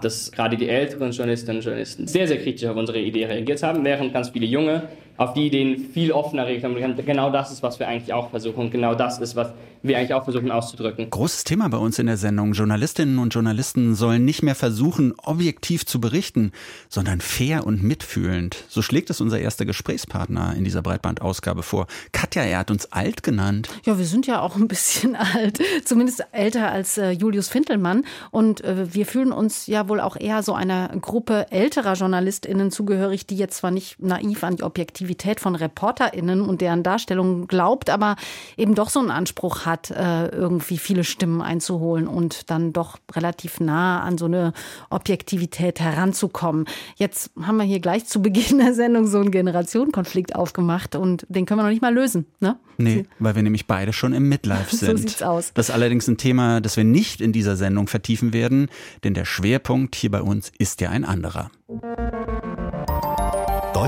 dass gerade die älteren Journalistinnen und Journalisten sehr, sehr kritisch auf unsere Idee reagiert haben, während ganz viele junge auf die Ideen viel offener reagiert haben. Genau das ist, was wir eigentlich auch versuchen. Und genau das ist, was wir eigentlich auch versuchen auszudrücken. Großes Thema bei uns in der Sendung. Journalistinnen und Journalisten sollen nicht mehr versuchen, objektiv zu berichten, sondern fair und mitfühlend. So schlägt es unser erster Gesprächspartner in dieser Breitbandausgabe vor. Katja, er hat uns alt genannt. Ja, wir sind ja auch ein bisschen alt. Zumindest älter als äh, Julius Fintelmann. Und äh, wir fühlen uns ja wohl auch eher so einer Gruppe älterer JournalistInnen zugehörig, die jetzt zwar nicht naiv an die Objektivität von ReporterInnen und deren Darstellung glaubt, aber eben doch so einen Anspruch hat, äh, irgendwie viele Stimmen einzuholen und dann doch relativ nah an so eine Objektivität heranzukommen. Jetzt haben wir hier gleich zu Beginn der Sendung so einen Generationenkonflikt aufgemacht und den können wir noch nicht mal lösen. Ne? Nee, weil wir nämlich beide schon im Midlife sind. so sieht's aus. Das ist allerdings ein Thema, das wir nicht in dieser Sendung vertiefen werden, denn der Schwerpunkt hier bei uns ist ja ein anderer.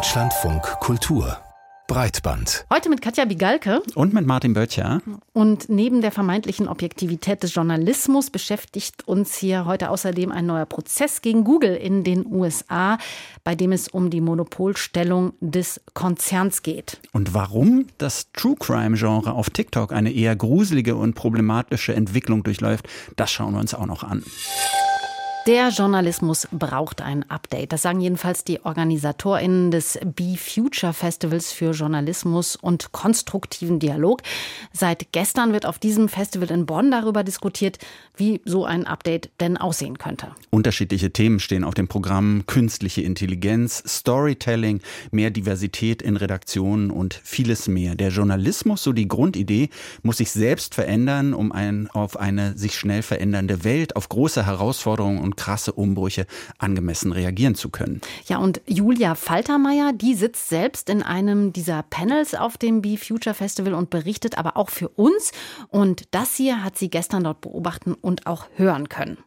Deutschlandfunk Kultur Breitband. Heute mit Katja Bigalke. Und mit Martin Böttcher. Und neben der vermeintlichen Objektivität des Journalismus beschäftigt uns hier heute außerdem ein neuer Prozess gegen Google in den USA, bei dem es um die Monopolstellung des Konzerns geht. Und warum das True Crime Genre auf TikTok eine eher gruselige und problematische Entwicklung durchläuft, das schauen wir uns auch noch an. Der Journalismus braucht ein Update. Das sagen jedenfalls die OrganisatorInnen des Be Future Festivals für Journalismus und konstruktiven Dialog. Seit gestern wird auf diesem Festival in Bonn darüber diskutiert, wie so ein Update denn aussehen könnte. Unterschiedliche Themen stehen auf dem Programm. Künstliche Intelligenz, Storytelling, mehr Diversität in Redaktionen und vieles mehr. Der Journalismus, so die Grundidee, muss sich selbst verändern, um ein, auf eine sich schnell verändernde Welt, auf große Herausforderungen und und krasse Umbrüche angemessen reagieren zu können. Ja, und Julia Faltermeier, die sitzt selbst in einem dieser Panels auf dem Be Future Festival und berichtet aber auch für uns. Und das hier hat sie gestern dort beobachten und auch hören können.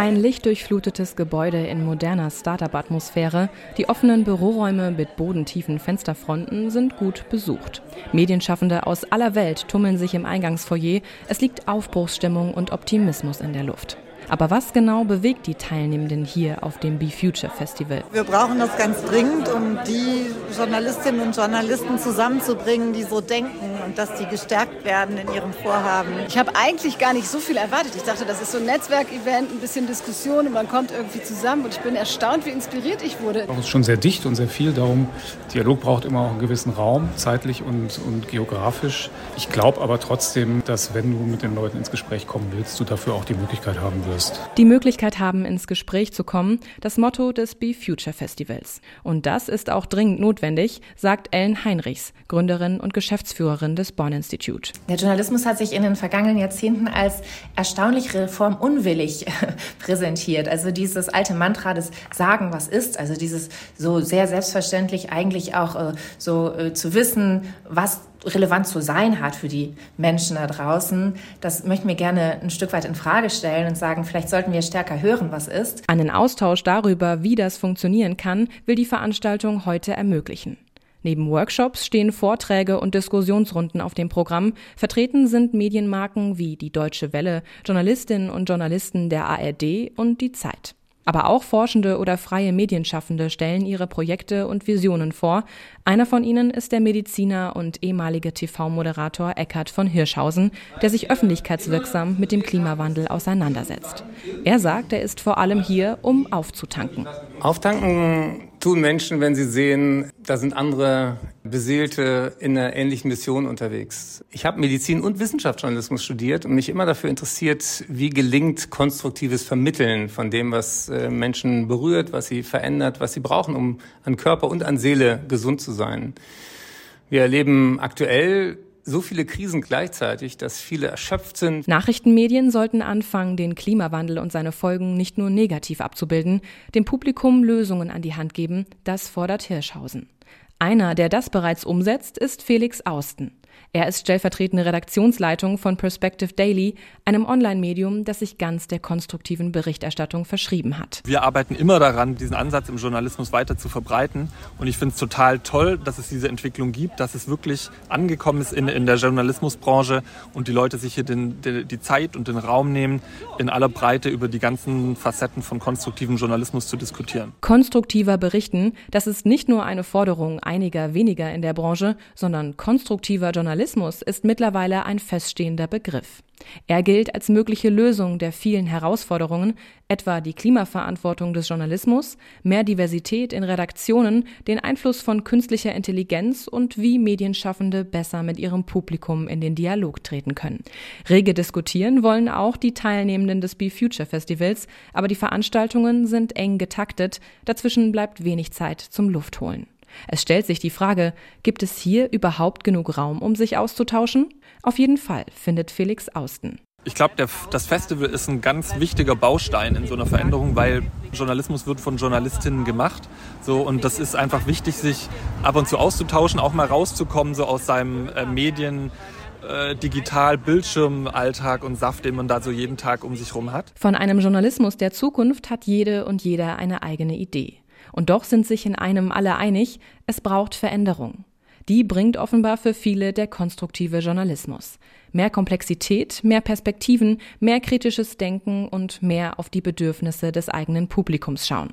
Ein lichtdurchflutetes Gebäude in moderner Startup-Atmosphäre, die offenen Büroräume mit bodentiefen Fensterfronten sind gut besucht. Medienschaffende aus aller Welt tummeln sich im Eingangsfoyer. Es liegt Aufbruchsstimmung und Optimismus in der Luft. Aber was genau bewegt die Teilnehmenden hier auf dem Be Future Festival? Wir brauchen das ganz dringend, um die Journalistinnen und Journalisten zusammenzubringen, die so denken und dass die gestärkt werden in ihrem Vorhaben. Ich habe eigentlich gar nicht so viel erwartet. Ich dachte, das ist so ein Netzwerkevent, ein bisschen Diskussion und man kommt irgendwie zusammen und ich bin erstaunt, wie inspiriert ich wurde. Es ist schon sehr dicht und sehr viel darum. Dialog braucht immer auch einen gewissen Raum, zeitlich und, und geografisch. Ich glaube aber trotzdem, dass wenn du mit den Leuten ins Gespräch kommen willst, du dafür auch die Möglichkeit haben wirst ist. Die Möglichkeit haben, ins Gespräch zu kommen, das Motto des Be Future Festivals. Und das ist auch dringend notwendig, sagt Ellen Heinrichs, Gründerin und Geschäftsführerin des Bonn Institute. Der Journalismus hat sich in den vergangenen Jahrzehnten als erstaunlich reformunwillig präsentiert. Also dieses alte Mantra des Sagen, was ist, also dieses so sehr selbstverständlich eigentlich auch äh, so äh, zu wissen, was relevant zu sein hat für die Menschen da draußen, das möchten wir gerne ein Stück weit in Frage stellen und sagen, vielleicht sollten wir stärker hören, was ist. Einen Austausch darüber, wie das funktionieren kann, will die Veranstaltung heute ermöglichen. Neben Workshops stehen Vorträge und Diskussionsrunden auf dem Programm. Vertreten sind Medienmarken wie die Deutsche Welle, Journalistinnen und Journalisten der ARD und die Zeit. Aber auch Forschende oder freie Medienschaffende stellen ihre Projekte und Visionen vor. Einer von ihnen ist der Mediziner und ehemalige TV-Moderator Eckhard von Hirschhausen, der sich öffentlichkeitswirksam mit dem Klimawandel auseinandersetzt. Er sagt, er ist vor allem hier, um aufzutanken. Auftanken tun Menschen, wenn sie sehen, da sind andere Beseelte in einer ähnlichen Mission unterwegs. Ich habe Medizin und Wissenschaftsjournalismus studiert und mich immer dafür interessiert, wie gelingt konstruktives Vermitteln von dem, was äh, Menschen berührt, was sie verändert, was sie brauchen, um an Körper und an Seele gesund zu sein. Wir erleben aktuell so viele Krisen gleichzeitig, dass viele erschöpft sind. Nachrichtenmedien sollten anfangen, den Klimawandel und seine Folgen nicht nur negativ abzubilden, dem Publikum Lösungen an die Hand geben, das fordert Hirschhausen. Einer, der das bereits umsetzt, ist Felix Austen. Er ist stellvertretende Redaktionsleitung von Perspective Daily, einem Online-Medium, das sich ganz der konstruktiven Berichterstattung verschrieben hat. Wir arbeiten immer daran, diesen Ansatz im Journalismus weiter zu verbreiten. Und ich finde es total toll, dass es diese Entwicklung gibt, dass es wirklich angekommen ist in, in der Journalismusbranche und die Leute sich hier den, die, die Zeit und den Raum nehmen, in aller Breite über die ganzen Facetten von konstruktivem Journalismus zu diskutieren. Konstruktiver berichten, das ist nicht nur eine Forderung einiger weniger in der Branche, sondern konstruktiver Journalismus Journalismus ist mittlerweile ein feststehender Begriff. Er gilt als mögliche Lösung der vielen Herausforderungen, etwa die Klimaverantwortung des Journalismus, mehr Diversität in Redaktionen, den Einfluss von künstlicher Intelligenz und wie Medienschaffende besser mit ihrem Publikum in den Dialog treten können. Rege diskutieren wollen auch die Teilnehmenden des Be Future Festivals, aber die Veranstaltungen sind eng getaktet, dazwischen bleibt wenig Zeit zum Luftholen. Es stellt sich die Frage, gibt es hier überhaupt genug Raum, um sich auszutauschen? Auf jeden Fall, findet Felix Austen. Ich glaube, das Festival ist ein ganz wichtiger Baustein in so einer Veränderung, weil Journalismus wird von Journalistinnen gemacht. So, und das ist einfach wichtig, sich ab und zu auszutauschen, auch mal rauszukommen, so aus seinem äh, Medien, äh, digital Bildschirmalltag und Saft, den man da so jeden Tag um sich rum hat. Von einem Journalismus der Zukunft hat jede und jeder eine eigene Idee. Und doch sind sich in einem alle einig, es braucht Veränderung. Die bringt offenbar für viele der konstruktive Journalismus. Mehr Komplexität, mehr Perspektiven, mehr kritisches Denken und mehr auf die Bedürfnisse des eigenen Publikums schauen.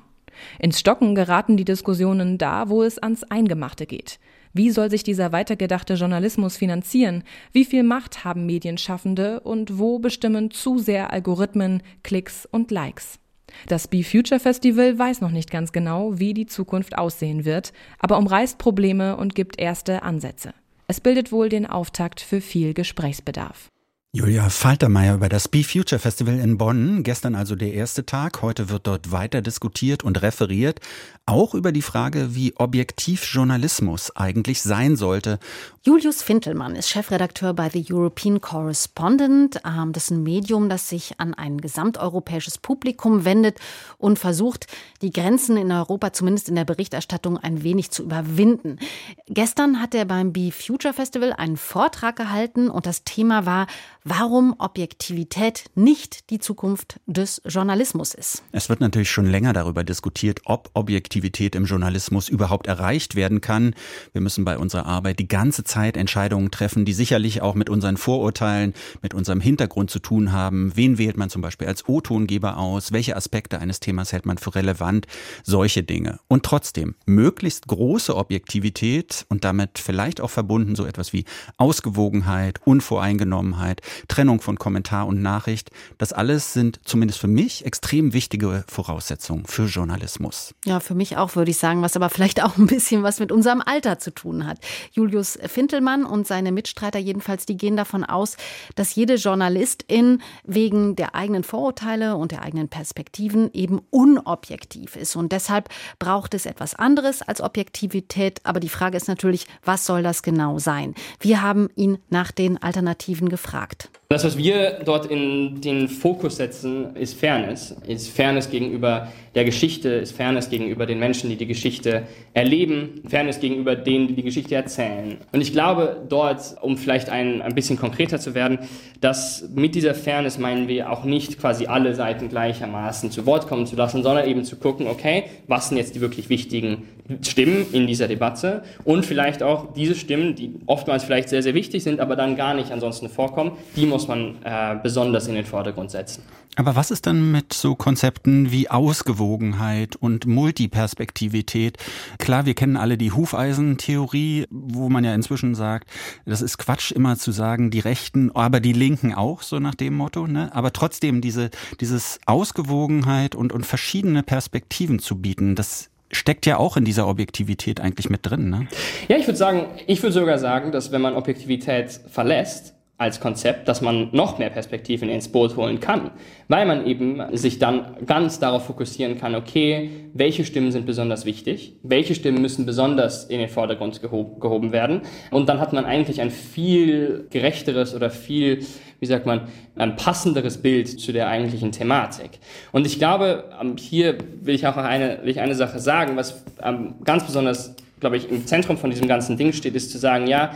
Ins Stocken geraten die Diskussionen da, wo es ans Eingemachte geht. Wie soll sich dieser weitergedachte Journalismus finanzieren? Wie viel Macht haben Medienschaffende und wo bestimmen zu sehr Algorithmen, Klicks und Likes? Das Be Future Festival weiß noch nicht ganz genau, wie die Zukunft aussehen wird, aber umreißt Probleme und gibt erste Ansätze. Es bildet wohl den Auftakt für viel Gesprächsbedarf. Julia Faltermeier über das Be Future Festival in Bonn. Gestern also der erste Tag. Heute wird dort weiter diskutiert und referiert. Auch über die Frage, wie objektiv Journalismus eigentlich sein sollte. Julius Fintelmann ist Chefredakteur bei The European Correspondent. Ähm, das ist ein Medium, das sich an ein gesamteuropäisches Publikum wendet und versucht, die Grenzen in Europa zumindest in der Berichterstattung ein wenig zu überwinden. Gestern hat er beim Be Future Festival einen Vortrag gehalten und das Thema war, warum Objektivität nicht die Zukunft des Journalismus ist. Es wird natürlich schon länger darüber diskutiert, ob Objektivität im Journalismus überhaupt erreicht werden kann. Wir müssen bei unserer Arbeit die ganze Zeit Entscheidungen treffen, die sicherlich auch mit unseren Vorurteilen, mit unserem Hintergrund zu tun haben. Wen wählt man zum Beispiel als O-Tongeber aus? Welche Aspekte eines Themas hält man für relevant? Solche Dinge. Und trotzdem, möglichst große Objektivität und damit vielleicht auch verbunden so etwas wie Ausgewogenheit, Unvoreingenommenheit, Trennung von Kommentar und Nachricht, das alles sind zumindest für mich extrem wichtige Voraussetzungen für Journalismus. Ja, für mich auch, würde ich sagen, was aber vielleicht auch ein bisschen was mit unserem Alter zu tun hat. Julius Fintelmann und seine Mitstreiter jedenfalls, die gehen davon aus, dass jede Journalistin wegen der eigenen Vorurteile und der eigenen Perspektiven eben unobjektiv ist. Und deshalb braucht es etwas anderes als Objektivität. Aber die Frage ist natürlich, was soll das genau sein? Wir haben ihn nach den Alternativen gefragt. sagt. Das, was wir dort in den Fokus setzen, ist Fairness. Ist Fairness gegenüber der Geschichte, ist Fairness gegenüber den Menschen, die die Geschichte erleben, Fairness gegenüber denen, die die Geschichte erzählen. Und ich glaube dort, um vielleicht ein, ein bisschen konkreter zu werden, dass mit dieser Fairness meinen wir auch nicht quasi alle Seiten gleichermaßen zu Wort kommen zu lassen, sondern eben zu gucken, okay, was sind jetzt die wirklich wichtigen Stimmen in dieser Debatte und vielleicht auch diese Stimmen, die oftmals vielleicht sehr, sehr wichtig sind, aber dann gar nicht ansonsten vorkommen, die muss man äh, besonders in den Vordergrund setzen. Aber was ist dann mit so Konzepten wie Ausgewogenheit und Multiperspektivität? Klar, wir kennen alle die Hufeisentheorie, wo man ja inzwischen sagt, das ist Quatsch immer zu sagen, die Rechten, aber die Linken auch, so nach dem Motto. Ne? Aber trotzdem diese, dieses Ausgewogenheit und, und verschiedene Perspektiven zu bieten, das steckt ja auch in dieser Objektivität eigentlich mit drin. Ne? Ja, ich würde sagen, ich würde sogar sagen, dass wenn man Objektivität verlässt, als Konzept, dass man noch mehr Perspektiven ins Boot holen kann, weil man eben sich dann ganz darauf fokussieren kann, okay, welche Stimmen sind besonders wichtig, welche Stimmen müssen besonders in den Vordergrund gehob, gehoben werden und dann hat man eigentlich ein viel gerechteres oder viel, wie sagt man, ein passenderes Bild zu der eigentlichen Thematik. Und ich glaube, ähm, hier will ich auch eine, will ich eine Sache sagen, was ähm, ganz besonders, glaube ich, im Zentrum von diesem ganzen Ding steht, ist zu sagen, ja,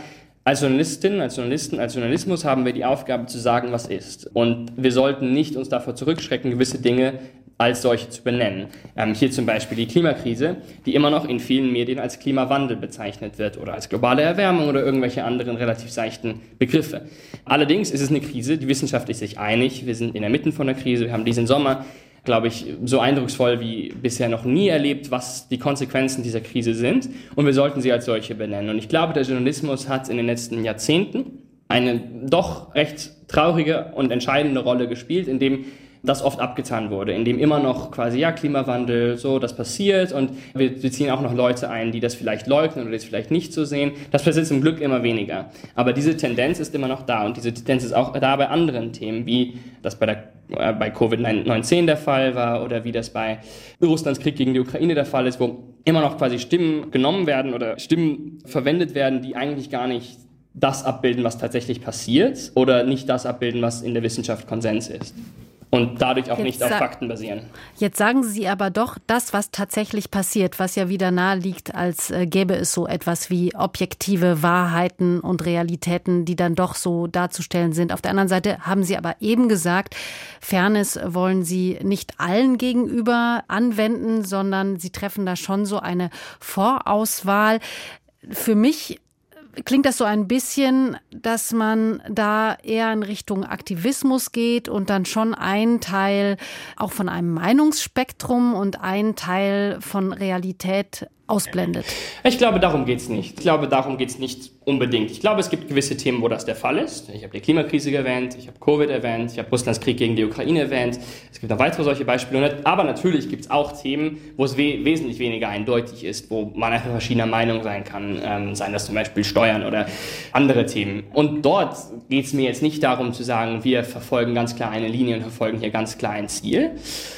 Als Journalistinnen, als Journalisten, als Journalismus haben wir die Aufgabe zu sagen, was ist. Und wir sollten nicht uns davor zurückschrecken, gewisse Dinge als solche zu benennen. Ähm, hier zum Beispiel die Klimakrise, die immer noch in vielen Medien als Klimawandel bezeichnet wird oder als globale Erwärmung oder irgendwelche anderen relativ seichten Begriffe. Allerdings ist es eine Krise, die Wissenschaft ist sich einig, wir sind in der Mitte von der Krise, wir haben diesen Sommer glaube ich, so eindrucksvoll wie bisher noch nie erlebt, was die Konsequenzen dieser Krise sind. Und wir sollten sie als solche benennen. Und ich glaube, der Journalismus hat in den letzten Jahrzehnten eine doch recht traurige und entscheidende Rolle gespielt, indem das oft abgetan wurde, indem immer noch quasi, ja, Klimawandel, so, das passiert und wir, wir ziehen auch noch Leute ein, die das vielleicht leugnen oder das vielleicht nicht so sehen. Das passiert zum Glück immer weniger. Aber diese Tendenz ist immer noch da und diese Tendenz ist auch da bei anderen Themen, wie das bei der äh, bei Covid-19 der Fall war oder wie das bei Russlands Krieg gegen die Ukraine der Fall ist, wo immer noch quasi Stimmen genommen werden oder Stimmen verwendet werden, die eigentlich gar nicht das abbilden, was tatsächlich passiert oder nicht das abbilden, was in der Wissenschaft Konsens ist und dadurch auch jetzt nicht auf Fakten basieren. Jetzt sagen Sie aber doch, das, was tatsächlich passiert, was ja wieder nahe liegt, als äh, gäbe es so etwas wie objektive Wahrheiten und Realitäten, die dann doch so darzustellen sind. Auf der anderen Seite haben Sie aber eben gesagt, Fairness wollen Sie nicht allen gegenüber anwenden, sondern Sie treffen da schon so eine Vorauswahl. Für mich klingt das so ein bisschen, dass man da eher in Richtung Aktivismus geht und dann schon einen Teil auch von einem Meinungsspektrum und einen Teil von Realität ausblendet. Ich glaube, darum geht es nicht. Ich glaube, darum geht es nicht unbedingt. Ich glaube, es gibt gewisse Themen, wo das der Fall ist. Ich habe die Klimakrise erwähnt, ich habe Covid erwähnt, ich habe Russlands Krieg gegen die Ukraine erwähnt. Es gibt noch weitere solche Beispiele. Aber natürlich gibt es auch Themen, wo es we wesentlich weniger eindeutig ist, wo man einfach verschiedener Meinung sein kann. Ähm, seien das zum Beispiel Steuern oder andere Themen. Und dort geht es mir jetzt nicht darum zu sagen, wir verfolgen ganz klar eine Linie und verfolgen hier ganz klar ein Ziel.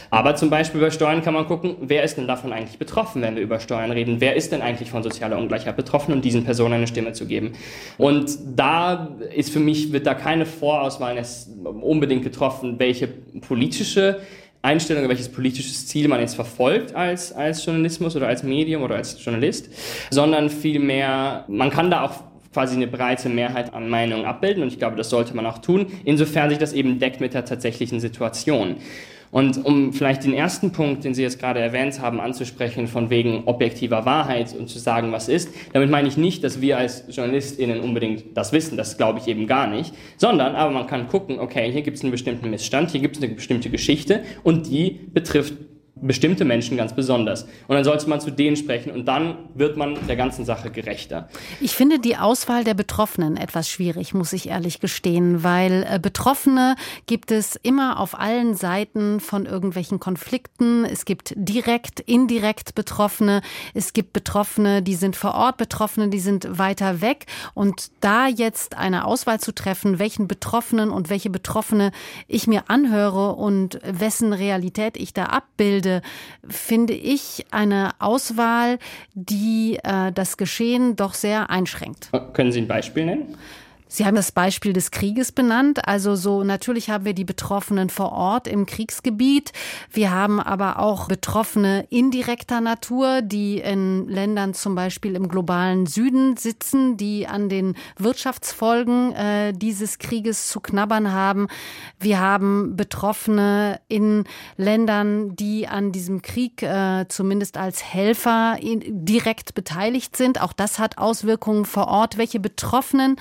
Aber zum Beispiel bei Steuern kann man gucken, wer ist denn davon eigentlich betroffen, wenn wir über Steuern reden? Wer ist denn eigentlich von sozialer Ungleichheit betroffen und diesen Personen eine Stimme zu geben? Und da ist für mich, wird da keine Vorauswahl unbedingt getroffen, welche politische Einstellung, welches politisches Ziel man jetzt verfolgt als, als Journalismus oder als Medium oder als Journalist, sondern vielmehr, man kann da auch quasi eine breite Mehrheit an Meinungen abbilden und ich glaube, das sollte man auch tun, insofern sich das eben deckt mit der tatsächlichen Situation. Und um vielleicht den ersten Punkt, den Sie jetzt gerade erwähnt haben, anzusprechen, von wegen objektiver Wahrheit und zu sagen, was ist, damit meine ich nicht, dass wir als JournalistInnen unbedingt das wissen, das glaube ich eben gar nicht, sondern aber man kann gucken, okay, hier gibt es einen bestimmten Missstand, hier gibt es eine bestimmte Geschichte und die betrifft bestimmte Menschen ganz besonders. Und dann sollte man zu denen sprechen und dann wird man der ganzen Sache gerechter. Ich finde die Auswahl der Betroffenen etwas schwierig, muss ich ehrlich gestehen, weil äh, Betroffene gibt es immer auf allen Seiten von irgendwelchen Konflikten. Es gibt direkt, indirekt Betroffene. Es gibt Betroffene, die sind vor Ort, Betroffene, die sind weiter weg. Und da jetzt eine Auswahl zu treffen, welchen Betroffenen und welche Betroffene ich mir anhöre und wessen Realität ich da abbilde, Bilde, finde ich eine Auswahl, die äh, das Geschehen doch sehr einschränkt. Können Sie ein Beispiel nennen? Sie haben das Beispiel des Krieges benannt. Also so natürlich haben wir die Betroffenen vor Ort im Kriegsgebiet. Wir haben aber auch Betroffene indirekter Natur, die in Ländern zum Beispiel im globalen Süden sitzen, die an den Wirtschaftsfolgen äh, dieses Krieges zu knabbern haben. Wir haben Betroffene in Ländern, die an diesem Krieg äh, zumindest als Helfer direkt beteiligt sind. Auch das hat Auswirkungen vor Ort. Welche Betroffenen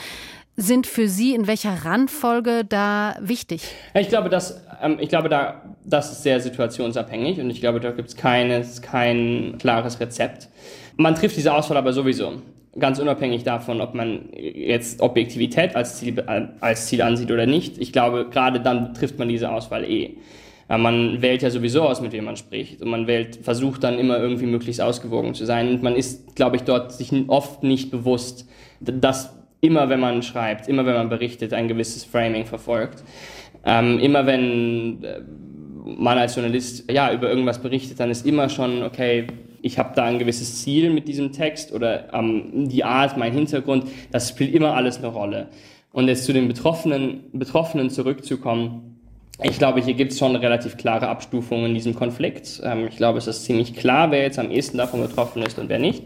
sind für Sie in welcher Randfolge da wichtig? Ich glaube, dass, ähm, ich glaube da, das ist sehr situationsabhängig und ich glaube, da gibt es kein klares Rezept. Man trifft diese Auswahl aber sowieso. Ganz unabhängig davon, ob man jetzt Objektivität als Ziel, als Ziel ansieht oder nicht. Ich glaube, gerade dann trifft man diese Auswahl eh. Man wählt ja sowieso aus, mit wem man spricht. Und man wählt, versucht dann immer irgendwie möglichst ausgewogen zu sein. Und man ist, glaube ich, dort sich oft nicht bewusst, dass immer wenn man schreibt, immer wenn man berichtet, ein gewisses Framing verfolgt. Ähm, immer wenn äh, man als Journalist ja, über irgendwas berichtet, dann ist immer schon, okay, ich habe da ein gewisses Ziel mit diesem Text oder ähm, die Art, mein Hintergrund, das spielt immer alles eine Rolle. Und jetzt zu den Betroffenen, Betroffenen zurückzukommen, ich glaube, hier gibt es schon relativ klare Abstufungen in diesem Konflikt. Ähm, ich glaube, es ist ziemlich klar, wer jetzt am ehesten davon betroffen ist und wer nicht.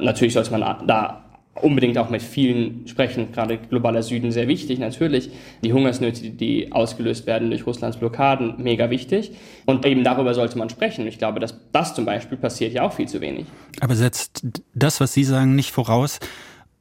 Natürlich sollte man da unbedingt auch mit vielen sprechen, gerade globaler Süden sehr wichtig natürlich. Die Hungersnöte, die ausgelöst werden durch Russlands Blockaden, mega wichtig. Und eben darüber sollte man sprechen. Ich glaube, dass das zum Beispiel passiert ja auch viel zu wenig. Aber setzt das, was Sie sagen, nicht voraus,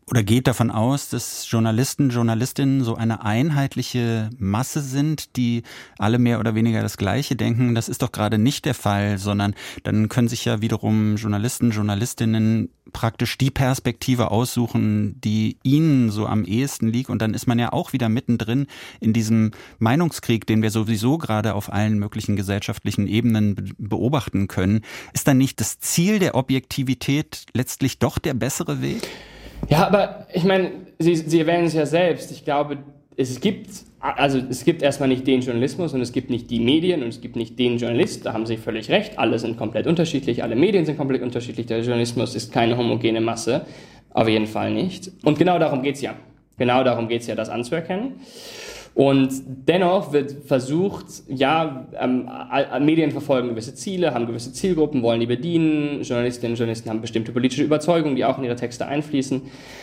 oder geht davon aus, dass Journalisten, Journalistinnen so eine einheitliche Masse sind, die alle mehr oder weniger das Gleiche denken. Das ist doch gerade nicht der Fall, sondern dann können sich ja wiederum Journalisten, Journalistinnen praktisch die Perspektive aussuchen, die ihnen so am ehesten liegt. Und dann ist man ja auch wieder mittendrin in diesem Meinungskrieg, den wir sowieso gerade auf allen möglichen gesellschaftlichen Ebenen beobachten können. Ist dann nicht das Ziel der Objektivität letztlich doch der bessere Weg? Ja, aber ich meine, Sie, Sie erwähnen es ja selbst. Ich glaube, es gibt, also es gibt erstmal nicht den Journalismus und es gibt nicht die Medien und es gibt nicht den Journalist. Da haben Sie völlig recht. Alle sind komplett unterschiedlich. Alle Medien sind komplett unterschiedlich. Der Journalismus ist keine homogene Masse. Auf jeden Fall nicht. Und genau darum geht es ja. Genau darum geht es ja, das anzuerkennen. Und dennoch wird versucht, ja, ähm, Medien verfolgen gewisse Ziele, haben gewisse Zielgruppen, wollen die bedienen. Journalistinnen und Journalisten haben bestimmte politische Überzeugungen, die auch in ihre Texte einfließen.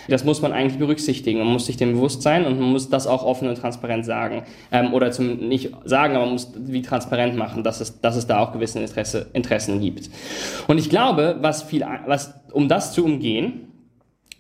Das muss man eigentlich berücksichtigen. Man muss sich dem bewusst sein und man muss das auch offen und transparent sagen. Ähm, oder zum, nicht sagen, aber man muss wie transparent machen, dass es, dass es da auch gewisse Interesse, Interessen gibt. Und ich glaube, was viel, was, um das zu umgehen,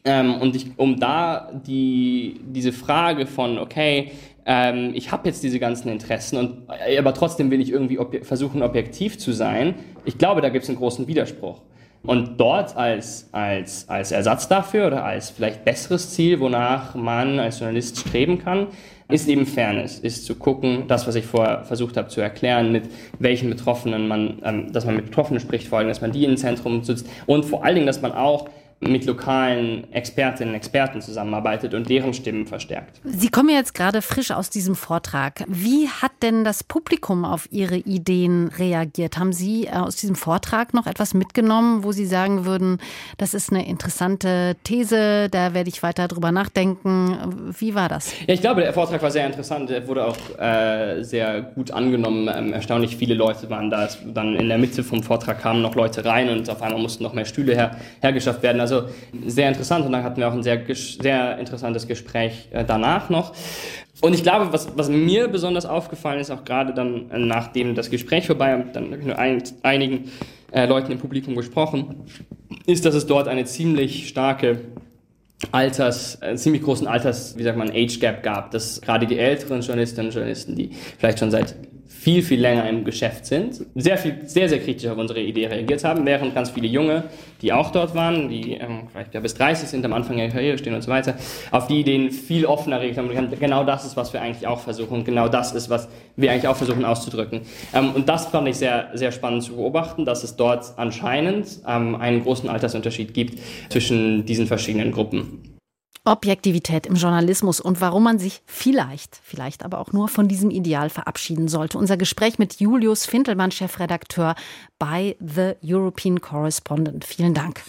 ähm, und ich, um da die, diese Frage von, okay, ähm, ich habe jetzt diese ganzen Interessen, und, äh, aber trotzdem will ich irgendwie obje versuchen, objektiv zu sein. Ich glaube, da gibt es einen großen Widerspruch. Und dort als, als, als Ersatz dafür oder als vielleicht besseres Ziel, wonach man als Journalist streben kann, ist eben Fairness, ist zu gucken, das, was ich vorher versucht habe zu erklären, mit welchen Betroffenen man, ähm, dass man mit Betroffenen spricht, vor allem, dass man die im Zentrum sitzt und vor allen Dingen, dass man auch mit lokalen Expertinnen und Experten zusammenarbeitet und deren Stimmen verstärkt. Sie kommen jetzt gerade frisch aus diesem Vortrag. Wie hat denn das Publikum auf Ihre Ideen reagiert? Haben Sie äh, aus diesem Vortrag noch etwas mitgenommen, wo Sie sagen würden, das ist eine interessante These, da werde ich weiter drüber nachdenken? Wie war das? Ja, ich glaube, der Vortrag war sehr interessant. Er wurde auch äh, sehr gut angenommen. Ähm, erstaunlich viele Leute waren da. Es, dann in der Mitte vom Vortrag kamen noch Leute rein und auf einmal mussten noch mehr Stühle her, hergeschafft werden. Also also sehr interessant und dann hatten wir auch ein sehr, sehr interessantes Gespräch äh, danach noch. Und ich glaube, was, was mir besonders aufgefallen ist, auch gerade dann, äh, nachdem das Gespräch vorbei, und dann mit ein, einigen äh, Leuten im Publikum gesprochen, ist, dass es dort eine ziemlich starke Alters, einen ziemlich großen Alters, wie sagt man, Age Gap gab, dass gerade die älteren Journalistinnen und Journalisten, die vielleicht schon seit viel, viel länger im Geschäft sind, sehr, viel, sehr, sehr kritisch auf unsere Idee reagiert haben, während ganz viele Junge, die auch dort waren, die ähm, vielleicht ja, bis 30 sind, am Anfang ihrer Karriere stehen und so weiter, auf die Ideen viel offener reagiert haben. Genau das ist, was wir eigentlich auch versuchen genau das ist, was wir eigentlich auch versuchen auszudrücken. Ähm, und das fand ich sehr, sehr spannend zu beobachten, dass es dort anscheinend ähm, einen großen Altersunterschied gibt zwischen diesen verschiedenen Gruppen. Objektivität im Journalismus und warum man sich vielleicht, vielleicht aber auch nur von diesem Ideal verabschieden sollte. Unser Gespräch mit Julius Fintelmann, Chefredakteur bei The European Correspondent. Vielen Dank.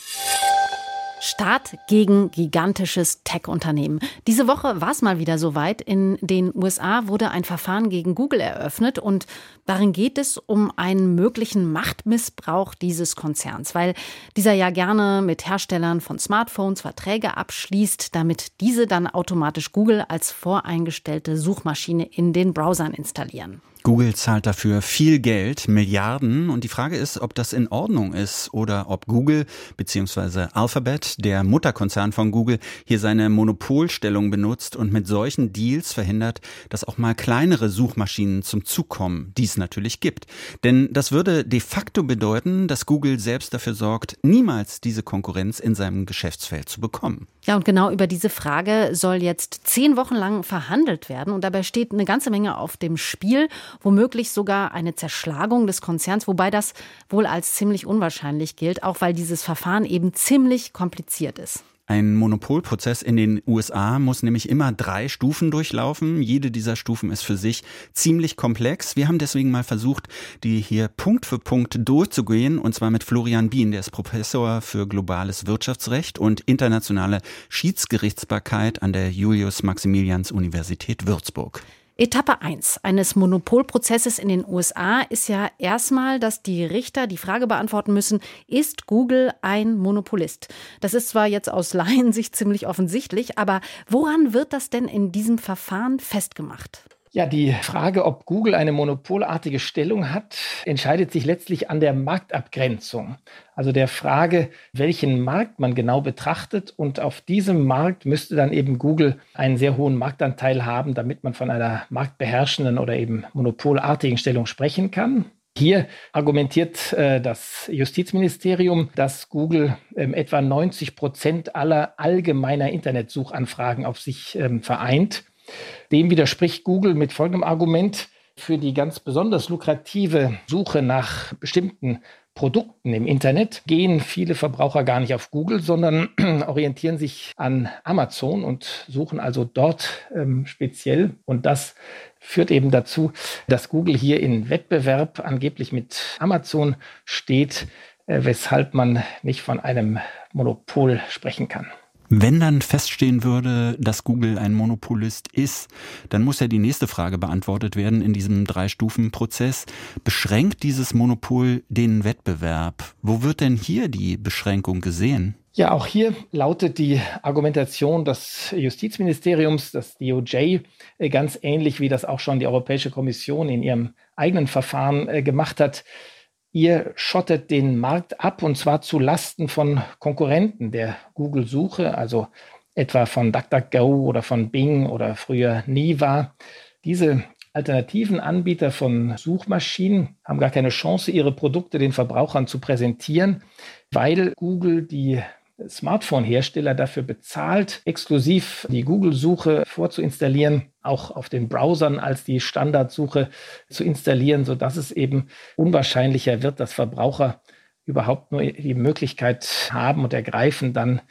Staat gegen gigantisches Tech-Unternehmen. Diese Woche war es mal wieder soweit. In den USA wurde ein Verfahren gegen Google eröffnet und darin geht es um einen möglichen Machtmissbrauch dieses Konzerns, weil dieser ja gerne mit Herstellern von Smartphones Verträge abschließt, damit diese dann automatisch Google als voreingestellte Suchmaschine in den Browsern installieren. Google zahlt dafür viel Geld, Milliarden. Und die Frage ist, ob das in Ordnung ist oder ob Google bzw. Alphabet, der Mutterkonzern von Google, hier seine Monopolstellung benutzt und mit solchen Deals verhindert, dass auch mal kleinere Suchmaschinen zum Zug kommen, die es natürlich gibt. Denn das würde de facto bedeuten, dass Google selbst dafür sorgt, niemals diese Konkurrenz in seinem Geschäftsfeld zu bekommen. Ja, und genau über diese Frage soll jetzt zehn Wochen lang verhandelt werden. Und dabei steht eine ganze Menge auf dem Spiel womöglich sogar eine Zerschlagung des Konzerns, wobei das wohl als ziemlich unwahrscheinlich gilt, auch weil dieses Verfahren eben ziemlich kompliziert ist. Ein Monopolprozess in den USA muss nämlich immer drei Stufen durchlaufen. Jede dieser Stufen ist für sich ziemlich komplex. Wir haben deswegen mal versucht, die hier Punkt für Punkt durchzugehen, und zwar mit Florian Bien, der ist Professor für globales Wirtschaftsrecht und internationale Schiedsgerichtsbarkeit an der Julius-Maximilians-Universität Würzburg. Etappe 1 eines Monopolprozesses in den USA ist ja erstmal, dass die Richter die Frage beantworten müssen, ist Google ein Monopolist? Das ist zwar jetzt aus Laiensicht ziemlich offensichtlich, aber woran wird das denn in diesem Verfahren festgemacht? Ja, die Frage, ob Google eine monopolartige Stellung hat, entscheidet sich letztlich an der Marktabgrenzung. Also der Frage, welchen Markt man genau betrachtet. Und auf diesem Markt müsste dann eben Google einen sehr hohen Marktanteil haben, damit man von einer marktbeherrschenden oder eben monopolartigen Stellung sprechen kann. Hier argumentiert äh, das Justizministerium, dass Google ähm, etwa 90 Prozent aller allgemeiner Internetsuchanfragen auf sich ähm, vereint. Dem widerspricht Google mit folgendem Argument. Für die ganz besonders lukrative Suche nach bestimmten Produkten im Internet gehen viele Verbraucher gar nicht auf Google, sondern orientieren sich an Amazon und suchen also dort ähm, speziell. Und das führt eben dazu, dass Google hier in Wettbewerb angeblich mit Amazon steht, äh, weshalb man nicht von einem Monopol sprechen kann. Wenn dann feststehen würde, dass Google ein Monopolist ist, dann muss ja die nächste Frage beantwortet werden in diesem Drei-Stufen-Prozess. Beschränkt dieses Monopol den Wettbewerb? Wo wird denn hier die Beschränkung gesehen? Ja, auch hier lautet die Argumentation des Justizministeriums, das DOJ, äh, ganz ähnlich wie das auch schon die Europäische Kommission in ihrem eigenen Verfahren äh, gemacht hat. Ihr schottet den Markt ab und zwar zu Lasten von Konkurrenten der Google-Suche, also etwa von DuckDuckGo oder von Bing oder früher Niva. Diese alternativen Anbieter von Suchmaschinen haben gar keine Chance, ihre Produkte den Verbrauchern zu präsentieren, weil Google die Smartphone-Hersteller dafür bezahlt, exklusiv die Google-Suche vorzuinstallieren, auch auf den Browsern als die Standardsuche zu installieren, sodass es eben unwahrscheinlicher wird, dass Verbraucher überhaupt nur die Möglichkeit haben und ergreifen, dann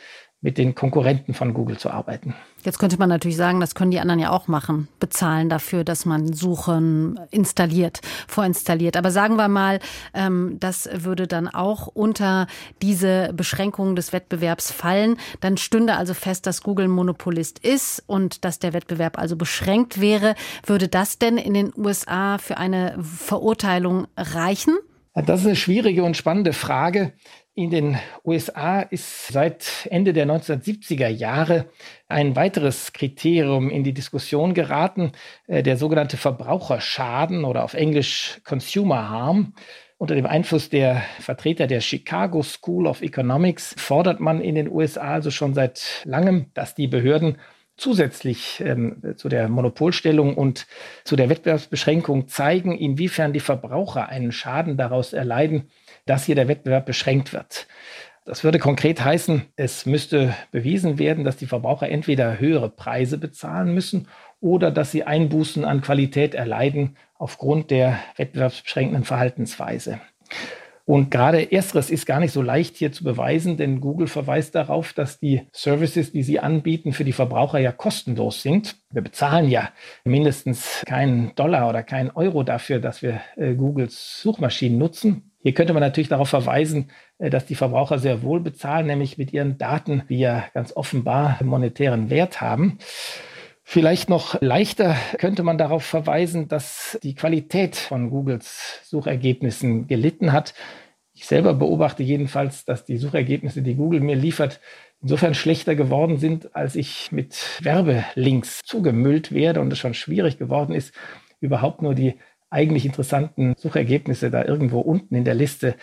mit den Konkurrenten von Google zu arbeiten. Jetzt könnte man natürlich sagen, das können die anderen ja auch machen, bezahlen dafür, dass man Suchen installiert, vorinstalliert. Aber sagen wir mal, ähm, das würde dann auch unter diese Beschränkungen des Wettbewerbs fallen. Dann stünde also fest, dass Google Monopolist ist und dass der Wettbewerb also beschränkt wäre. Würde das denn in den USA für eine Verurteilung reichen? Das ist eine schwierige und spannende Frage. In den USA ist seit Ende der 1970er Jahre ein weiteres Kriterium in die Diskussion geraten, äh, der sogenannte Verbraucherschaden oder auf Englisch Consumer Harm. Unter dem Einfluss der Vertreter der Chicago School of Economics fordert man in den USA also schon seit langem, dass die Behörden zusätzlich ähm, zu der Monopolstellung und zu der Wettbewerbsbeschränkung zeigen, inwiefern die Verbraucher einen Schaden daraus erleiden, dass hier der Wettbewerb beschränkt wird. Das würde konkret heißen, es müsste bewiesen werden, dass die Verbraucher entweder höhere Preise bezahlen müssen oder dass sie Einbußen an Qualität erleiden aufgrund der wettbewerbsbeschränkenden Verhaltensweise. Und gerade ersteres ist gar nicht so leicht hier zu beweisen, denn Google verweist darauf, dass die Services, die sie anbieten, für die Verbraucher ja kostenlos sind. Wir bezahlen ja mindestens keinen Dollar oder keinen Euro dafür, dass wir äh, Googles Suchmaschinen nutzen. Hier könnte man natürlich darauf verweisen, äh, dass die Verbraucher sehr wohl bezahlen, nämlich mit ihren Daten, die ja ganz offenbar monetären Wert haben. Vielleicht noch leichter könnte man darauf verweisen, dass die Qualität von Googles Suchergebnissen gelitten hat. Ich selber beobachte jedenfalls, dass die Suchergebnisse, die Google mir liefert, insofern schlechter geworden sind, als ich mit Werbelinks zugemüllt werde und es schon schwierig geworden ist, überhaupt nur die eigentlich interessanten Suchergebnisse da irgendwo unten in der Liste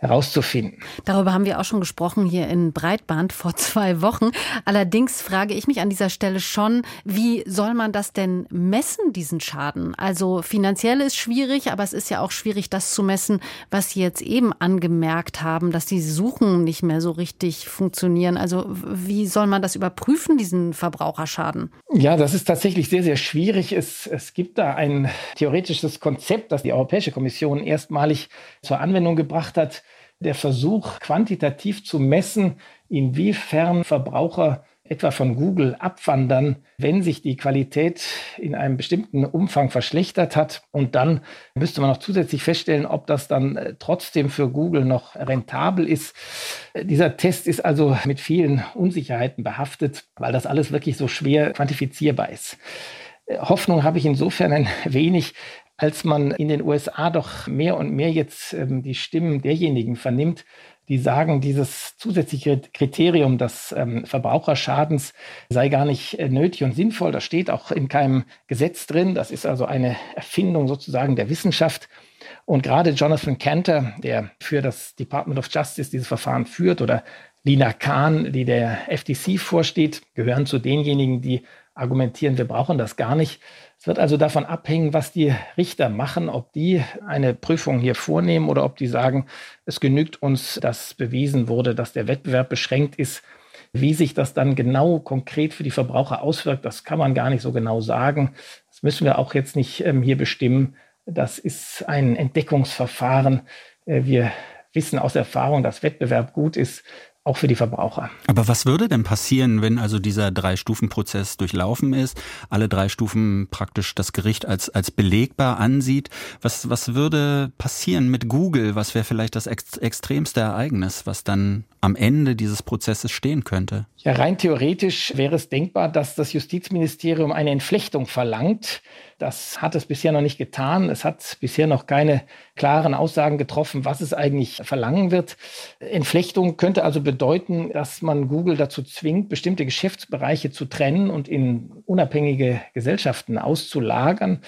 herauszufinden. Darüber haben wir auch schon gesprochen hier in Breitband vor zwei Wochen. Allerdings frage ich mich an dieser Stelle schon, wie soll man das denn messen, diesen Schaden? Also finanziell ist schwierig, aber es ist ja auch schwierig, das zu messen, was Sie jetzt eben angemerkt haben, dass die Suchen nicht mehr so richtig funktionieren. Also wie soll man das überprüfen, diesen Verbraucherschaden? Ja, das ist tatsächlich sehr, sehr schwierig. Es, es gibt da ein theoretisches Konzept, das die Europäische Kommission erstmalig zur Anwendung gebracht hat der Versuch, quantitativ zu messen, inwiefern Verbraucher etwa von Google abwandern, wenn sich die Qualität in einem bestimmten Umfang verschlechtert hat. Und dann müsste man noch zusätzlich feststellen, ob das dann äh, trotzdem für Google noch rentabel ist. Dieser Test ist also mit vielen Unsicherheiten behaftet, weil das alles wirklich so schwer quantifizierbar ist. Hoffnung habe ich insofern ein wenig, als man in den USA doch mehr und mehr jetzt ähm, die Stimmen derjenigen vernimmt, die sagen, dieses zusätzliche Kriterium des ähm, Verbraucherschadens sei gar nicht äh, nötig und sinnvoll. Das steht auch in keinem Gesetz drin. Das ist also eine Erfindung sozusagen der Wissenschaft. Und gerade Jonathan Cantor, der für das Department of Justice dieses Verfahren führt, oder Lina Kahn, die der FTC vorsteht, gehören zu denjenigen, die argumentieren, wir brauchen das gar nicht. Es wird also davon abhängen, was die Richter machen, ob die eine Prüfung hier vornehmen oder ob die sagen, es genügt uns, dass bewiesen wurde, dass der Wettbewerb beschränkt ist. Wie sich das dann genau konkret für die Verbraucher auswirkt, das kann man gar nicht so genau sagen. Das müssen wir auch jetzt nicht ähm, hier bestimmen. Das ist ein Entdeckungsverfahren. Äh, wir wissen aus Erfahrung, dass Wettbewerb gut ist auch für die Verbraucher. Aber was würde denn passieren, wenn also dieser Drei-Stufen-Prozess durchlaufen ist, alle drei Stufen praktisch das Gericht als, als belegbar ansieht? Was, was würde passieren mit Google? Was wäre vielleicht das ex extremste Ereignis, was dann am Ende dieses Prozesses stehen könnte? Ja, rein theoretisch wäre es denkbar, dass das Justizministerium eine Entflechtung verlangt. Das hat es bisher noch nicht getan. Es hat bisher noch keine klaren Aussagen getroffen, was es eigentlich verlangen wird. Entflechtung könnte also bedeuten, dass man Google dazu zwingt, bestimmte Geschäftsbereiche zu trennen und in unabhängige Gesellschaften auszulagern.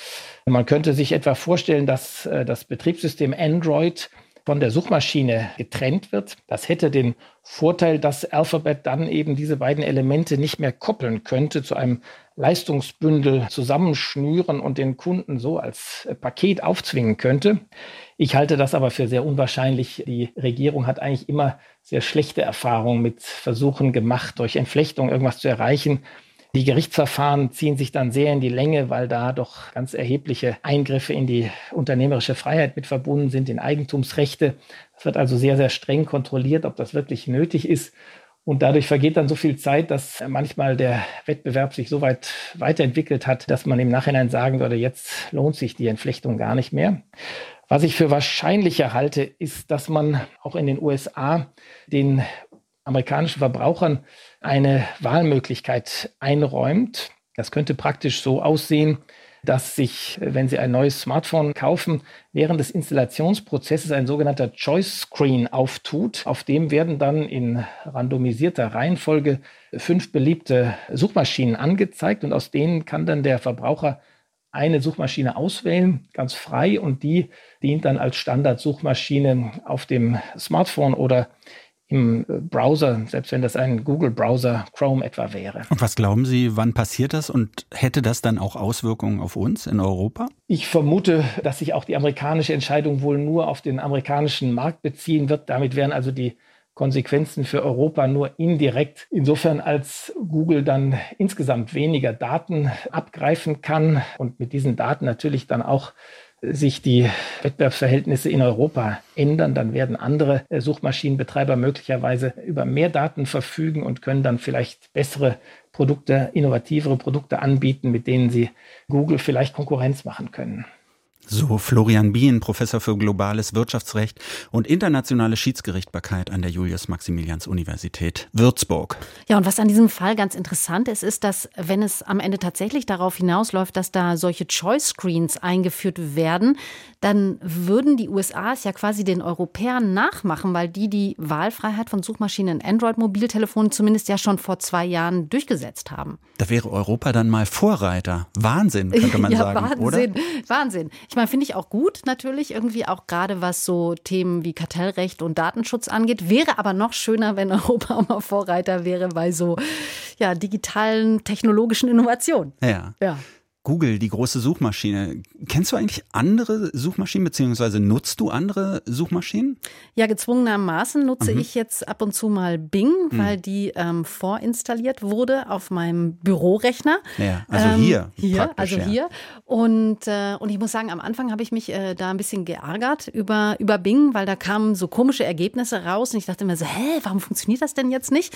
Man könnte sich etwa vorstellen, dass äh, das Betriebssystem Android von der Suchmaschine getrennt wird. Das hätte den Vorteil, dass Alphabet dann eben diese beiden Elemente nicht mehr koppeln könnte, zu einem Leistungsbündel zusammenschnüren und den Kunden so als Paket aufzwingen könnte. Ich halte das aber für sehr unwahrscheinlich. Die Regierung hat eigentlich immer sehr schlechte Erfahrungen mit Versuchen gemacht, durch Entflechtung irgendwas zu erreichen. Die Gerichtsverfahren ziehen sich dann sehr in die Länge, weil da doch ganz erhebliche Eingriffe in die unternehmerische Freiheit mit verbunden sind, in Eigentumsrechte. Es wird also sehr, sehr streng kontrolliert, ob das wirklich nötig ist. Und dadurch vergeht dann so viel Zeit, dass manchmal der Wettbewerb sich so weit weiterentwickelt hat, dass man im Nachhinein sagen würde, jetzt lohnt sich die Entflechtung gar nicht mehr. Was ich für wahrscheinlicher halte, ist, dass man auch in den USA den amerikanischen Verbrauchern eine Wahlmöglichkeit einräumt. Das könnte praktisch so aussehen, dass sich, wenn Sie ein neues Smartphone kaufen, während des Installationsprozesses ein sogenannter Choice Screen auftut. Auf dem werden dann in randomisierter Reihenfolge fünf beliebte Suchmaschinen angezeigt und aus denen kann dann der Verbraucher eine Suchmaschine auswählen, ganz frei, und die dient dann als Standardsuchmaschine auf dem Smartphone oder im Browser, selbst wenn das ein Google-Browser Chrome etwa wäre. Und was glauben Sie, wann passiert das und hätte das dann auch Auswirkungen auf uns in Europa? Ich vermute, dass sich auch die amerikanische Entscheidung wohl nur auf den amerikanischen Markt beziehen wird. Damit wären also die Konsequenzen für Europa nur indirekt. Insofern als Google dann insgesamt weniger Daten abgreifen kann und mit diesen Daten natürlich dann auch sich die Wettbewerbsverhältnisse in Europa ändern, dann werden andere äh, Suchmaschinenbetreiber möglicherweise über mehr Daten verfügen und können dann vielleicht bessere Produkte, innovativere Produkte anbieten, mit denen sie Google vielleicht Konkurrenz machen können. So Florian Bien, Professor für globales Wirtschaftsrecht und internationale Schiedsgerichtbarkeit an der Julius-Maximilians-Universität Würzburg. Ja, und was an diesem Fall ganz interessant ist, ist, dass wenn es am Ende tatsächlich darauf hinausläuft, dass da solche Choice Screens eingeführt werden, dann würden die USA es ja quasi den Europäern nachmachen, weil die die Wahlfreiheit von Suchmaschinen in Android-Mobiltelefonen zumindest ja schon vor zwei Jahren durchgesetzt haben. Da wäre Europa dann mal Vorreiter. Wahnsinn, könnte man ja, sagen, Wahnsinn, oder? Wahnsinn. Ich meine, finde ich auch gut, natürlich, irgendwie auch gerade was so Themen wie Kartellrecht und Datenschutz angeht. Wäre aber noch schöner, wenn Europa auch mal Vorreiter wäre bei so ja, digitalen, technologischen Innovationen. Ja. ja. Google, die große Suchmaschine. Kennst du eigentlich andere Suchmaschinen, beziehungsweise nutzt du andere Suchmaschinen? Ja, gezwungenermaßen nutze mhm. ich jetzt ab und zu mal Bing, mhm. weil die ähm, vorinstalliert wurde auf meinem Bürorechner. Ja, also ähm, hier. Hier, also ja. hier. Und, äh, und ich muss sagen, am Anfang habe ich mich äh, da ein bisschen geärgert über, über Bing, weil da kamen so komische Ergebnisse raus und ich dachte mir so, hä, warum funktioniert das denn jetzt nicht?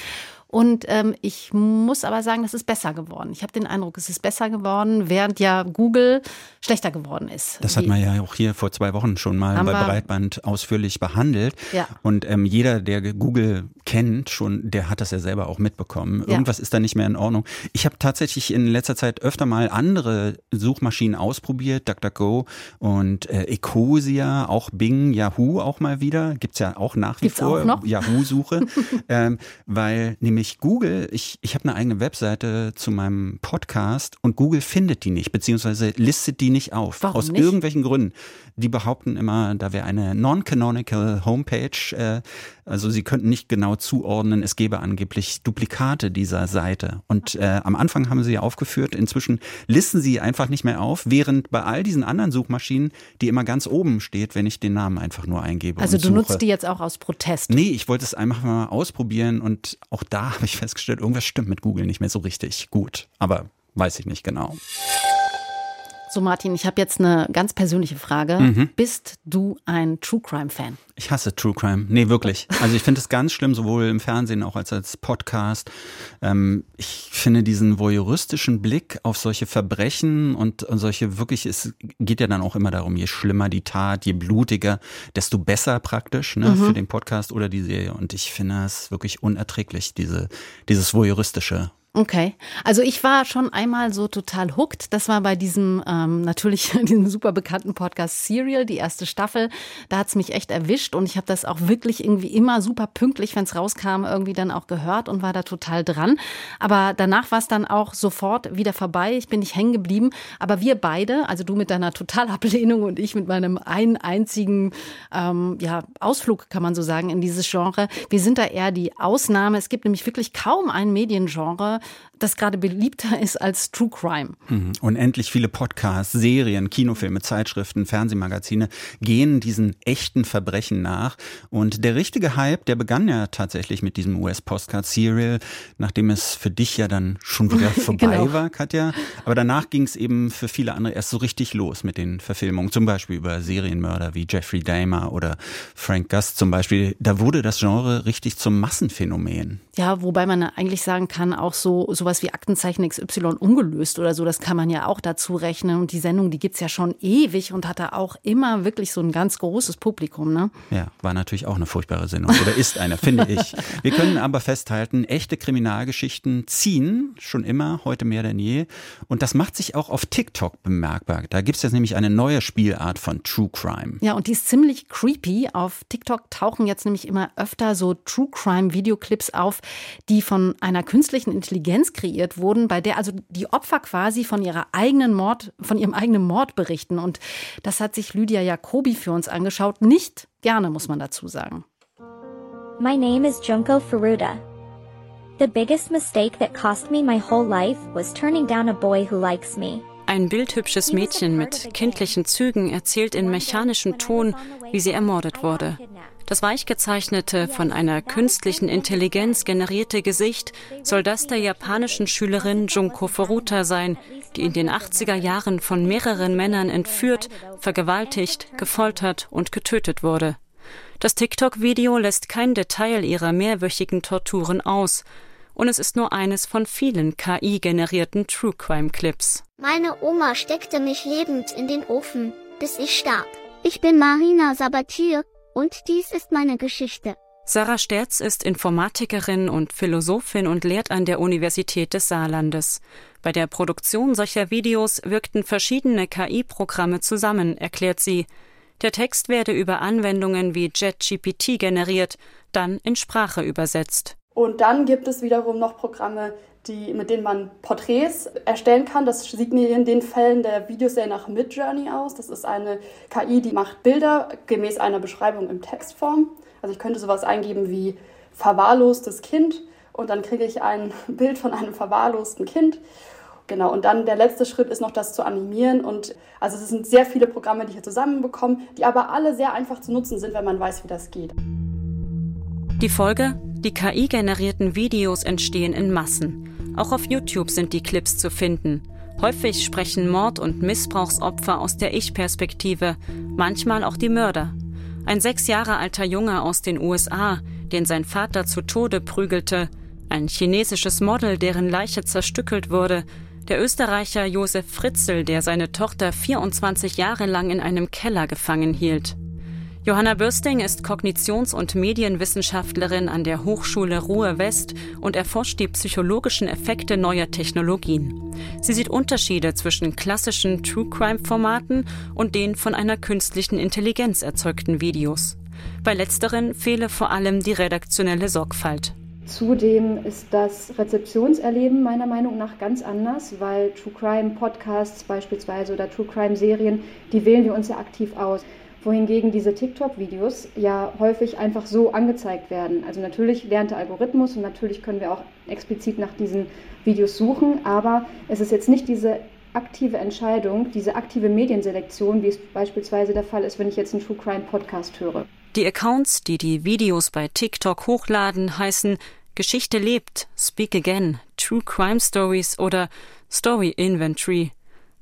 Und ähm, ich muss aber sagen, es ist besser geworden. Ich habe den Eindruck, es ist besser geworden, während ja Google schlechter geworden ist. Das hat man ja auch hier vor zwei Wochen schon mal bei Breitband ausführlich behandelt. Ja. Und ähm, jeder, der Google kennt, schon, der hat das ja selber auch mitbekommen. Irgendwas ja. ist da nicht mehr in Ordnung. Ich habe tatsächlich in letzter Zeit öfter mal andere Suchmaschinen ausprobiert, DuckDuckGo und äh, Ecosia, auch Bing, Yahoo auch mal wieder. Gibt's ja auch nach wie Gibt's vor Yahoo-Suche, ähm, weil nämlich Google, ich, ich habe eine eigene Webseite zu meinem Podcast und Google findet die nicht, beziehungsweise listet die nicht auf. Warum aus nicht? irgendwelchen Gründen. Die behaupten immer, da wäre eine non-canonical Homepage, äh, also sie könnten nicht genau zuordnen, es gäbe angeblich Duplikate dieser Seite. Und äh, am Anfang haben sie aufgeführt, inzwischen listen sie einfach nicht mehr auf, während bei all diesen anderen Suchmaschinen, die immer ganz oben steht, wenn ich den Namen einfach nur eingebe. Also du suche. nutzt die jetzt auch aus Protest? Nee, ich wollte es einfach mal ausprobieren und auch da habe ich festgestellt, irgendwas stimmt mit Google nicht mehr so richtig gut. Aber weiß ich nicht genau. So, Martin, ich habe jetzt eine ganz persönliche Frage. Mhm. Bist du ein True Crime-Fan? Ich hasse True Crime. Nee, wirklich. Also ich finde es ganz schlimm, sowohl im Fernsehen auch als als Podcast. Ähm, ich finde diesen voyeuristischen Blick auf solche Verbrechen und, und solche wirklich, es geht ja dann auch immer darum, je schlimmer die Tat, je blutiger, desto besser praktisch ne, mhm. für den Podcast oder die Serie. Und ich finde es wirklich unerträglich, diese, dieses voyeuristische. Okay, also ich war schon einmal so total hooked. Das war bei diesem ähm, natürlich diesem super bekannten Podcast Serial, die erste Staffel. Da hat's mich echt erwischt und ich habe das auch wirklich irgendwie immer super pünktlich, wenn es rauskam, irgendwie dann auch gehört und war da total dran. Aber danach war es dann auch sofort wieder vorbei. Ich bin nicht hängen geblieben. Aber wir beide, also du mit deiner Totalablehnung und ich mit meinem einen einzigen ähm, ja, Ausflug, kann man so sagen, in dieses Genre, wir sind da eher die Ausnahme. Es gibt nämlich wirklich kaum ein Mediengenre, das gerade beliebter ist als True Crime. Mhm. Unendlich viele Podcasts, Serien, Kinofilme, Zeitschriften, Fernsehmagazine gehen diesen echten Verbrechen nach. Und der richtige Hype, der begann ja tatsächlich mit diesem US-Postcard Serial, nachdem es für dich ja dann schon wieder vorbei genau. war, Katja. Aber danach ging es eben für viele andere erst so richtig los mit den Verfilmungen, zum Beispiel über Serienmörder wie Jeffrey Dahmer oder Frank Gust zum Beispiel. Da wurde das Genre richtig zum Massenphänomen. Ja, wobei man eigentlich sagen kann, auch so sowas wie Aktenzeichen XY ungelöst oder so, das kann man ja auch dazu rechnen. Und die Sendung, die gibt's ja schon ewig und hat da auch immer wirklich so ein ganz großes Publikum. Ne? Ja, war natürlich auch eine furchtbare Sendung oder ist eine, finde ich. Wir können aber festhalten, echte Kriminalgeschichten ziehen schon immer, heute mehr denn je. Und das macht sich auch auf TikTok bemerkbar. Da gibt's jetzt nämlich eine neue Spielart von True Crime. Ja, und die ist ziemlich creepy. Auf TikTok tauchen jetzt nämlich immer öfter so True Crime Videoclips auf, die von einer künstlichen Intelligenz kreiert wurden, bei der also die Opfer quasi von ihrer eigenen Mord, von ihrem eigenen Mord berichten. Und das hat sich Lydia Jacobi für uns angeschaut. Nicht gerne, muss man dazu sagen. My name is Junko Furuta. The biggest mistake that cost me my whole life was turning down a boy who likes me. Ein bildhübsches Mädchen mit kindlichen Zügen erzählt in mechanischem Ton, wie sie ermordet wurde. Das weich gezeichnete, von einer künstlichen Intelligenz generierte Gesicht soll das der japanischen Schülerin Junko Furuta sein, die in den 80er Jahren von mehreren Männern entführt, vergewaltigt, gefoltert und getötet wurde. Das TikTok-Video lässt kein Detail ihrer mehrwöchigen Torturen aus. Und es ist nur eines von vielen KI-generierten True Crime-Clips. Meine Oma steckte mich lebend in den Ofen, bis ich starb. Ich bin Marina Sabatier und dies ist meine Geschichte. Sarah Sterz ist Informatikerin und Philosophin und lehrt an der Universität des Saarlandes. Bei der Produktion solcher Videos wirkten verschiedene KI-Programme zusammen, erklärt sie. Der Text werde über Anwendungen wie JetGPT generiert, dann in Sprache übersetzt. Und dann gibt es wiederum noch Programme, die, mit denen man Porträts erstellen kann. Das sieht mir in den Fällen der Videos sehr nach Midjourney aus. Das ist eine KI, die macht Bilder gemäß einer Beschreibung in Textform. Also ich könnte sowas eingeben wie verwahrlostes Kind und dann kriege ich ein Bild von einem verwahrlosten Kind. Genau, und dann der letzte Schritt ist noch das zu animieren. Und also es sind sehr viele Programme, die hier zusammenbekommen, die aber alle sehr einfach zu nutzen sind, wenn man weiß, wie das geht. Die Folge? Die KI-generierten Videos entstehen in Massen. Auch auf YouTube sind die Clips zu finden. Häufig sprechen Mord- und Missbrauchsopfer aus der Ich-Perspektive, manchmal auch die Mörder. Ein sechs Jahre alter Junge aus den USA, den sein Vater zu Tode prügelte, Ein chinesisches Model, deren Leiche zerstückelt wurde, der Österreicher Josef Fritzel, der seine Tochter 24 Jahre lang in einem Keller gefangen hielt. Johanna Bürsting ist Kognitions- und Medienwissenschaftlerin an der Hochschule Ruhr West und erforscht die psychologischen Effekte neuer Technologien. Sie sieht Unterschiede zwischen klassischen True Crime Formaten und den von einer künstlichen Intelligenz erzeugten Videos. Bei letzteren fehle vor allem die redaktionelle Sorgfalt. Zudem ist das Rezeptionserleben meiner Meinung nach ganz anders, weil True Crime Podcasts beispielsweise oder True Crime Serien, die wählen wir uns ja aktiv aus. Wohingegen diese TikTok-Videos ja häufig einfach so angezeigt werden. Also natürlich lernt der Algorithmus und natürlich können wir auch explizit nach diesen Videos suchen, aber es ist jetzt nicht diese aktive Entscheidung, diese aktive Medienselektion, wie es beispielsweise der Fall ist, wenn ich jetzt einen True Crime Podcast höre. Die Accounts, die die Videos bei TikTok hochladen, heißen Geschichte lebt, Speak Again, True Crime Stories oder Story Inventory.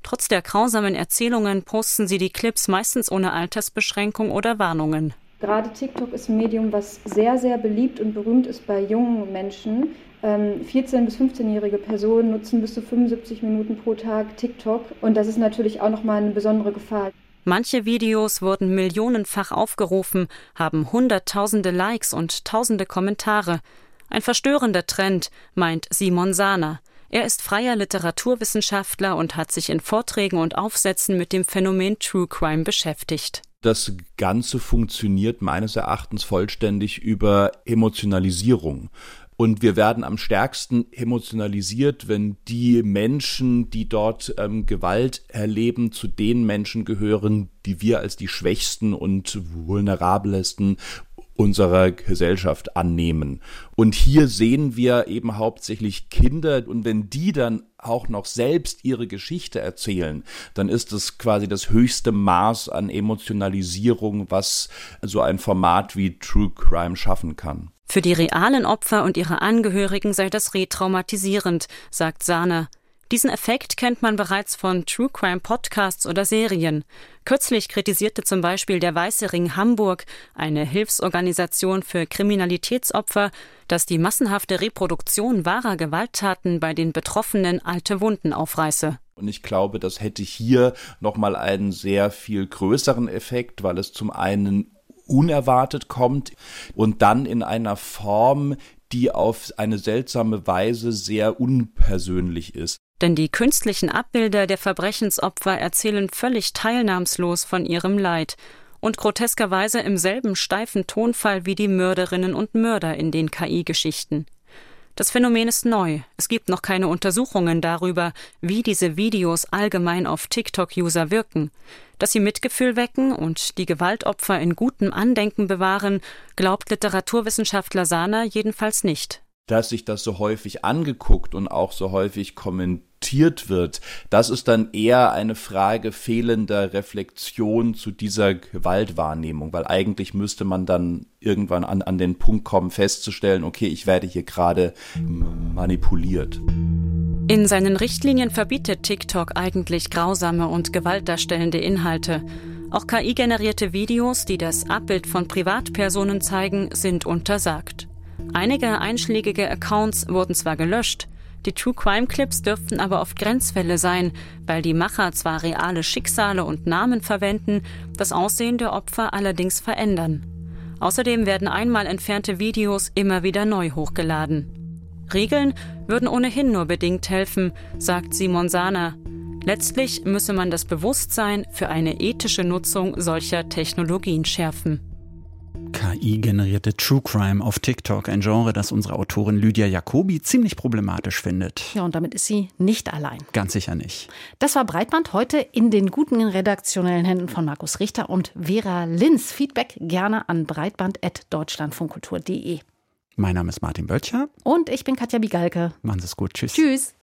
Trotz der grausamen Erzählungen posten sie die Clips meistens ohne Altersbeschränkung oder Warnungen. Gerade TikTok ist ein Medium, was sehr, sehr beliebt und berühmt ist bei jungen Menschen. 14- ähm, bis 15-jährige Personen nutzen bis zu 75 Minuten pro Tag TikTok und das ist natürlich auch nochmal eine besondere Gefahr. Manche Videos wurden millionenfach aufgerufen, haben Hunderttausende Likes und Tausende Kommentare. Ein verstörender Trend, meint Simon Sahner. Er ist freier Literaturwissenschaftler und hat sich in Vorträgen und Aufsätzen mit dem Phänomen True Crime beschäftigt. Das Ganze funktioniert meines Erachtens vollständig über Emotionalisierung. Und wir werden am stärksten emotionalisiert, wenn die Menschen, die dort ähm, Gewalt erleben, zu den Menschen gehören, die wir als die schwächsten und vulnerablesten unserer Gesellschaft annehmen. Und hier sehen wir eben hauptsächlich Kinder und wenn die dann auch noch selbst ihre Geschichte erzählen, dann ist es quasi das höchste Maß an Emotionalisierung, was so ein Format wie True Crime schaffen kann. Für die realen Opfer und ihre Angehörigen sei das retraumatisierend, sagt Sahner. Diesen Effekt kennt man bereits von True Crime Podcasts oder Serien. Kürzlich kritisierte zum Beispiel der Weiße Ring Hamburg, eine Hilfsorganisation für Kriminalitätsopfer, dass die massenhafte Reproduktion wahrer Gewalttaten bei den Betroffenen alte Wunden aufreiße. Und ich glaube, das hätte hier nochmal einen sehr viel größeren Effekt, weil es zum einen unerwartet kommt und dann in einer Form, die auf eine seltsame Weise sehr unpersönlich ist. Denn die künstlichen Abbilder der Verbrechensopfer erzählen völlig teilnahmslos von ihrem Leid und groteskerweise im selben steifen Tonfall wie die Mörderinnen und Mörder in den KI-Geschichten. Das Phänomen ist neu. Es gibt noch keine Untersuchungen darüber, wie diese Videos allgemein auf TikTok-User wirken. Dass sie Mitgefühl wecken und die Gewaltopfer in gutem Andenken bewahren, glaubt Literaturwissenschaftler Sana jedenfalls nicht dass sich das so häufig angeguckt und auch so häufig kommentiert wird, das ist dann eher eine Frage fehlender Reflexion zu dieser Gewaltwahrnehmung, weil eigentlich müsste man dann irgendwann an, an den Punkt kommen, festzustellen, okay, ich werde hier gerade manipuliert. In seinen Richtlinien verbietet TikTok eigentlich grausame und gewaltdarstellende Inhalte. Auch KI-generierte Videos, die das Abbild von Privatpersonen zeigen, sind untersagt. Einige einschlägige Accounts wurden zwar gelöscht, die True Crime Clips dürften aber oft Grenzfälle sein, weil die Macher zwar reale Schicksale und Namen verwenden, das Aussehen der Opfer allerdings verändern. Außerdem werden einmal entfernte Videos immer wieder neu hochgeladen. Regeln würden ohnehin nur bedingt helfen, sagt Simon Sahner. Letztlich müsse man das Bewusstsein für eine ethische Nutzung solcher Technologien schärfen. KI-generierte True Crime auf TikTok, ein Genre, das unsere Autorin Lydia Jacobi ziemlich problematisch findet. Ja, und damit ist sie nicht allein. Ganz sicher nicht. Das war Breitband heute in den guten redaktionellen Händen von Markus Richter und Vera Linz. Feedback gerne an breitband.deutschlandfunkkultur.de. Mein Name ist Martin Böttcher. Und ich bin Katja Bigalke. Machen Sie es gut. Tschüss. Tschüss.